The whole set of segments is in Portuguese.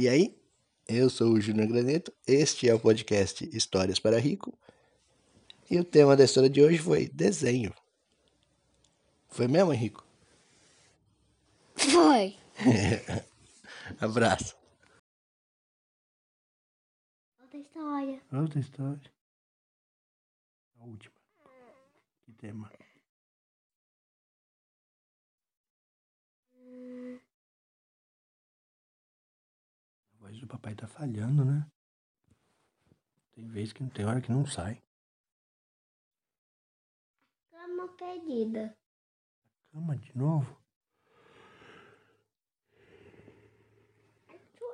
E aí? Eu sou o Júnior Graneto, este é o podcast Histórias para Rico. E o tema da história de hoje foi desenho. Foi mesmo, Henrico? Foi. Abraço. Outra história. Outra história. A última. Que tema? Hum, voz do papai tá falhando, né? Tem vez que não tem hora que não sai. Cama perdida. Cama de novo?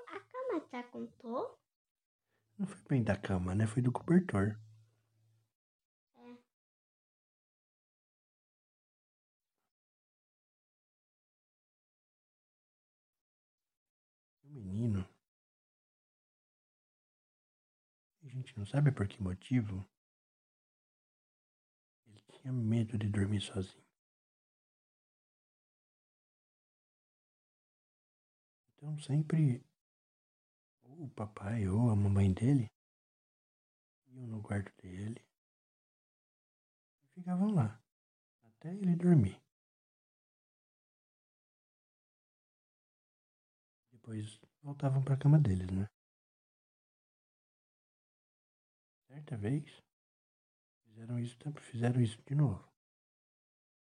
A cama tá com tô? Não foi bem da cama, né? Foi do cobertor. É. O menino. Gente não sabe por que motivo. Ele tinha medo de dormir sozinho. Então sempre ou o papai ou a mamãe dele iam no quarto dele e ficavam lá até ele dormir. Depois voltavam para a cama deles, né? Certa vez fizeram isso, fizeram isso de novo.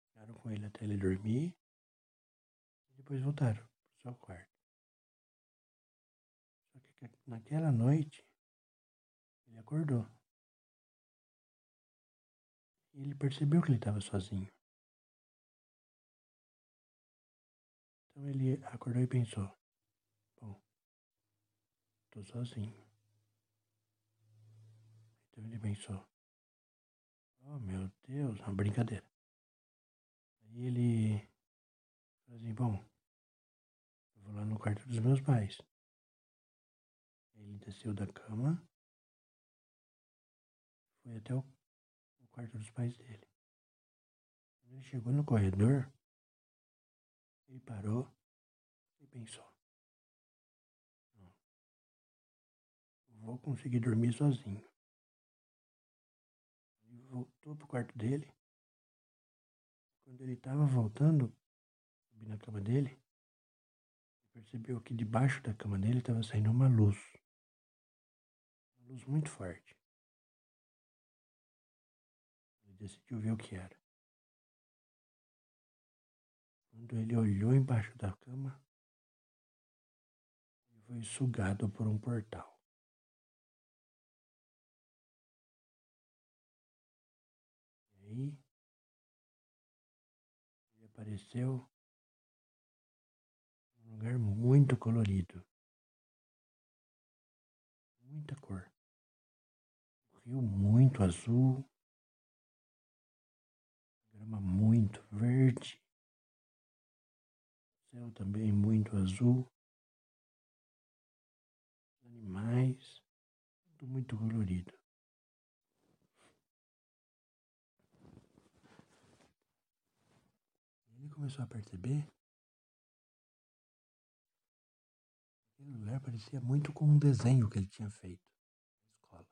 Ficaram com ele até ele dormir e depois voltaram pro seu quarto. Só que naquela noite ele acordou. E ele percebeu que ele estava sozinho. Então ele acordou e pensou: Bom, estou sozinho. Então ele pensou: Oh meu Deus, uma brincadeira. Aí ele falou assim: Bom, eu vou lá no quarto dos meus pais. Ele desceu da cama, foi até o, o quarto dos pais dele. Quando ele chegou no corredor, ele parou e pensou: vou conseguir dormir sozinho. Voltou pro quarto dele. Quando ele estava voltando, subi na cama dele, ele percebeu que debaixo da cama dele estava saindo uma luz. Uma luz muito forte. Ele decidiu ver o que era. Quando ele olhou embaixo da cama, ele foi sugado por um portal. Apareceu num lugar muito colorido. Muita cor. Um rio muito azul. Grama muito verde. Céu também muito azul. Animais. Tudo muito colorido. Ele começou a perceber que aquele lugar parecia muito com um desenho que ele tinha feito na escola.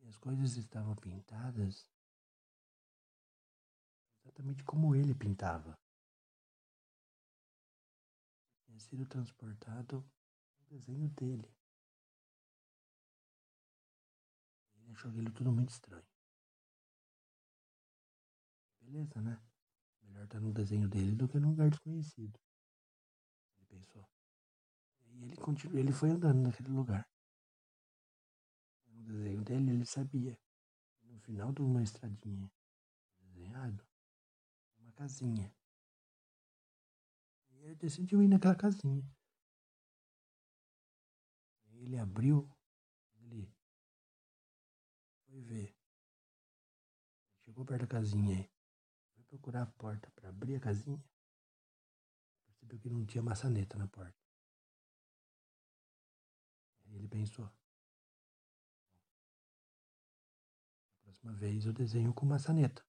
E as coisas estavam pintadas exatamente como ele pintava. Tinha sido transportado um desenho dele. Ele achou aquilo tudo muito estranho. Beleza, né? Melhor estar no desenho dele do que num lugar desconhecido. Ele pensou. E ele continuou, ele foi andando naquele lugar. No desenho dele, ele sabia. No final de uma estradinha desenhado, uma casinha. E ele decidiu ir naquela casinha. Ele abriu, ele foi ver. Chegou perto da casinha aí. Procurar a porta para abrir a casinha. Percebeu que não tinha maçaneta na porta. Aí ele pensou: próxima vez eu desenho com maçaneta.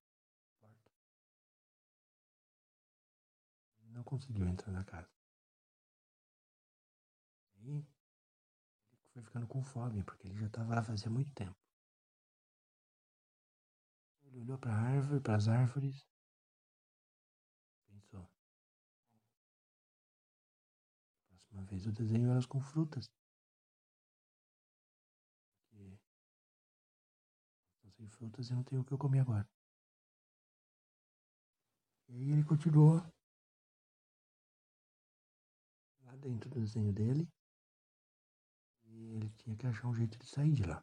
Ele não conseguiu entrar na casa. Aí ele foi ficando com fome, porque ele já estava lá fazia muito tempo. Ele olhou para a árvore, para as árvores, Vez eu desenho elas com frutas. Estão sem frutas e não tenho o que eu comer agora. E aí ele continuou lá dentro do desenho dele. E ele tinha que achar um jeito de sair de lá.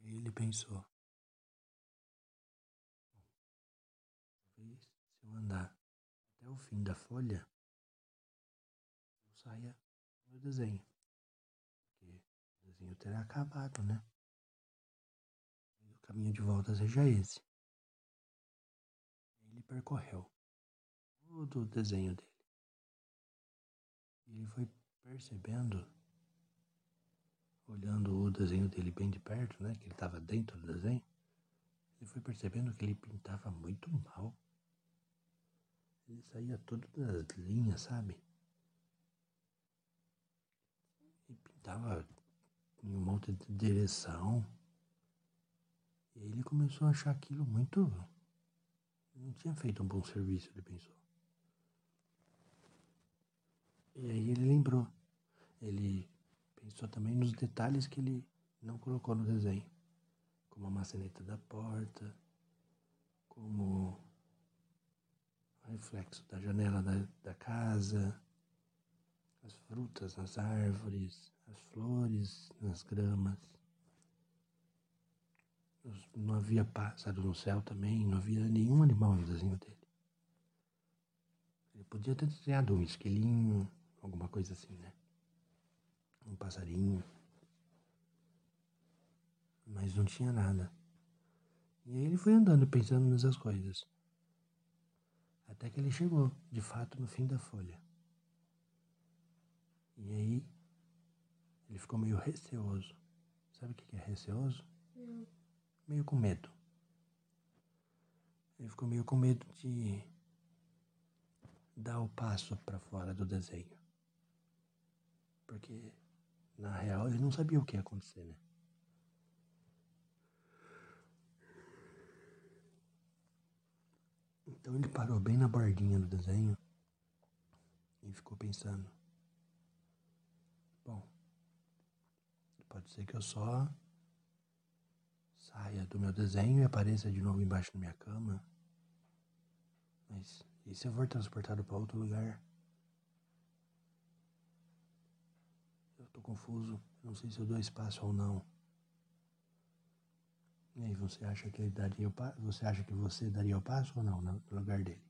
E ele pensou. Talvez se eu andar até o fim da folha, eu saia do desenho. Porque o desenho terá acabado, né? E o caminho de volta seja esse. Ele percorreu todo o desenho dele. E ele foi percebendo, olhando o desenho dele bem de perto, né? Que ele estava dentro do desenho. Ele foi percebendo que ele pintava muito mal. Ele saía todo das linhas, sabe? E pintava em um monte de direção. E ele começou a achar aquilo muito. Não tinha feito um bom serviço, ele pensou. E aí ele lembrou. Ele pensou também nos detalhes que ele não colocou no desenho, como a maçaneta da porta, como o reflexo da janela da, da casa, as frutas nas árvores, as flores nas gramas. Não havia pássaro no céu também, não havia nenhum animal no desenho dele. Ele podia ter desenhado um esquilinho, alguma coisa assim, né? Um passarinho. Mas não tinha nada. E aí ele foi andando pensando nessas coisas. Até que ele chegou, de fato, no fim da folha. E aí ele ficou meio receoso. Sabe o que é receoso? Não. Meio com medo. Ele ficou meio com medo de dar o passo para fora do desenho. Porque, na real, ele não sabia o que ia acontecer, né? Então ele parou bem na bordinha do desenho e ficou pensando: Bom, pode ser que eu só saia do meu desenho e apareça de novo embaixo da minha cama. Mas e se eu for transportado para outro lugar? Eu tô confuso, não sei se eu dou espaço ou não. E aí, você acha que daria o passo? Você acha que você daria o passo ou não no lugar dele?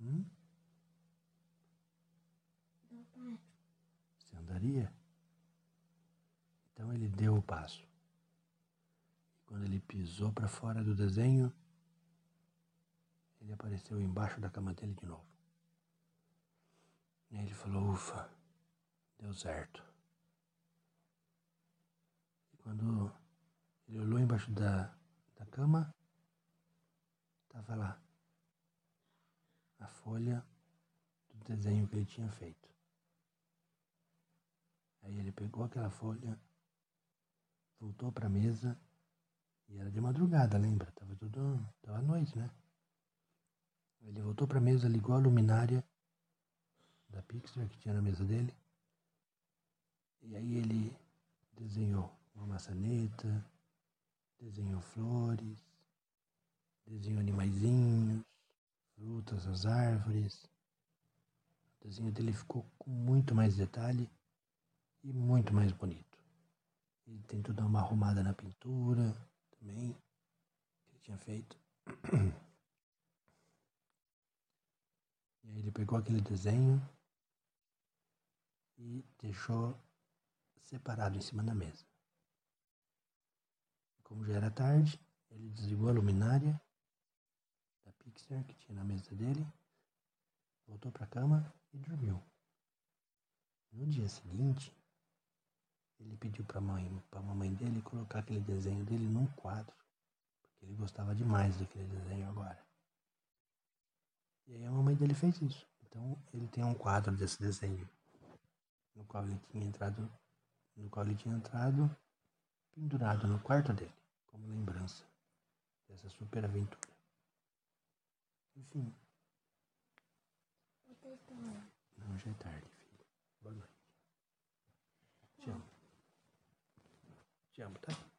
Hum? Você andaria? Então ele deu o passo. E quando ele pisou para fora do desenho, ele apareceu embaixo da cama dele de novo. E aí ele falou: Ufa, deu certo. Quando ele olhou embaixo da, da cama, estava lá a folha do desenho que ele tinha feito. Aí ele pegou aquela folha, voltou para a mesa e era de madrugada, lembra? Tava tudo, tava à noite, né? Ele voltou para a mesa, ligou a luminária da Pixar que tinha na mesa dele. E aí ele desenhou uma maçaneta, desenhou flores, desenhou animaizinhos, frutas, as árvores. O desenho dele ficou com muito mais detalhe e muito mais bonito. Ele tentou dar uma arrumada na pintura também, que ele tinha feito. E aí ele pegou aquele desenho e deixou separado em cima da mesa. Como já era tarde, ele desligou a luminária da Pixar que tinha na mesa dele, voltou para a cama e dormiu. No dia seguinte, ele pediu para mãe, a mamãe dele colocar aquele desenho dele num quadro, porque ele gostava demais daquele desenho agora. E aí a mamãe dele fez isso. Então ele tem um quadro desse desenho no qual ele tinha entrado, no qual ele tinha entrado pendurado no quarto dele, como lembrança dessa super aventura. Enfim. Não, já é tarde, filho. Boa noite. Te amo. Te amo, tá?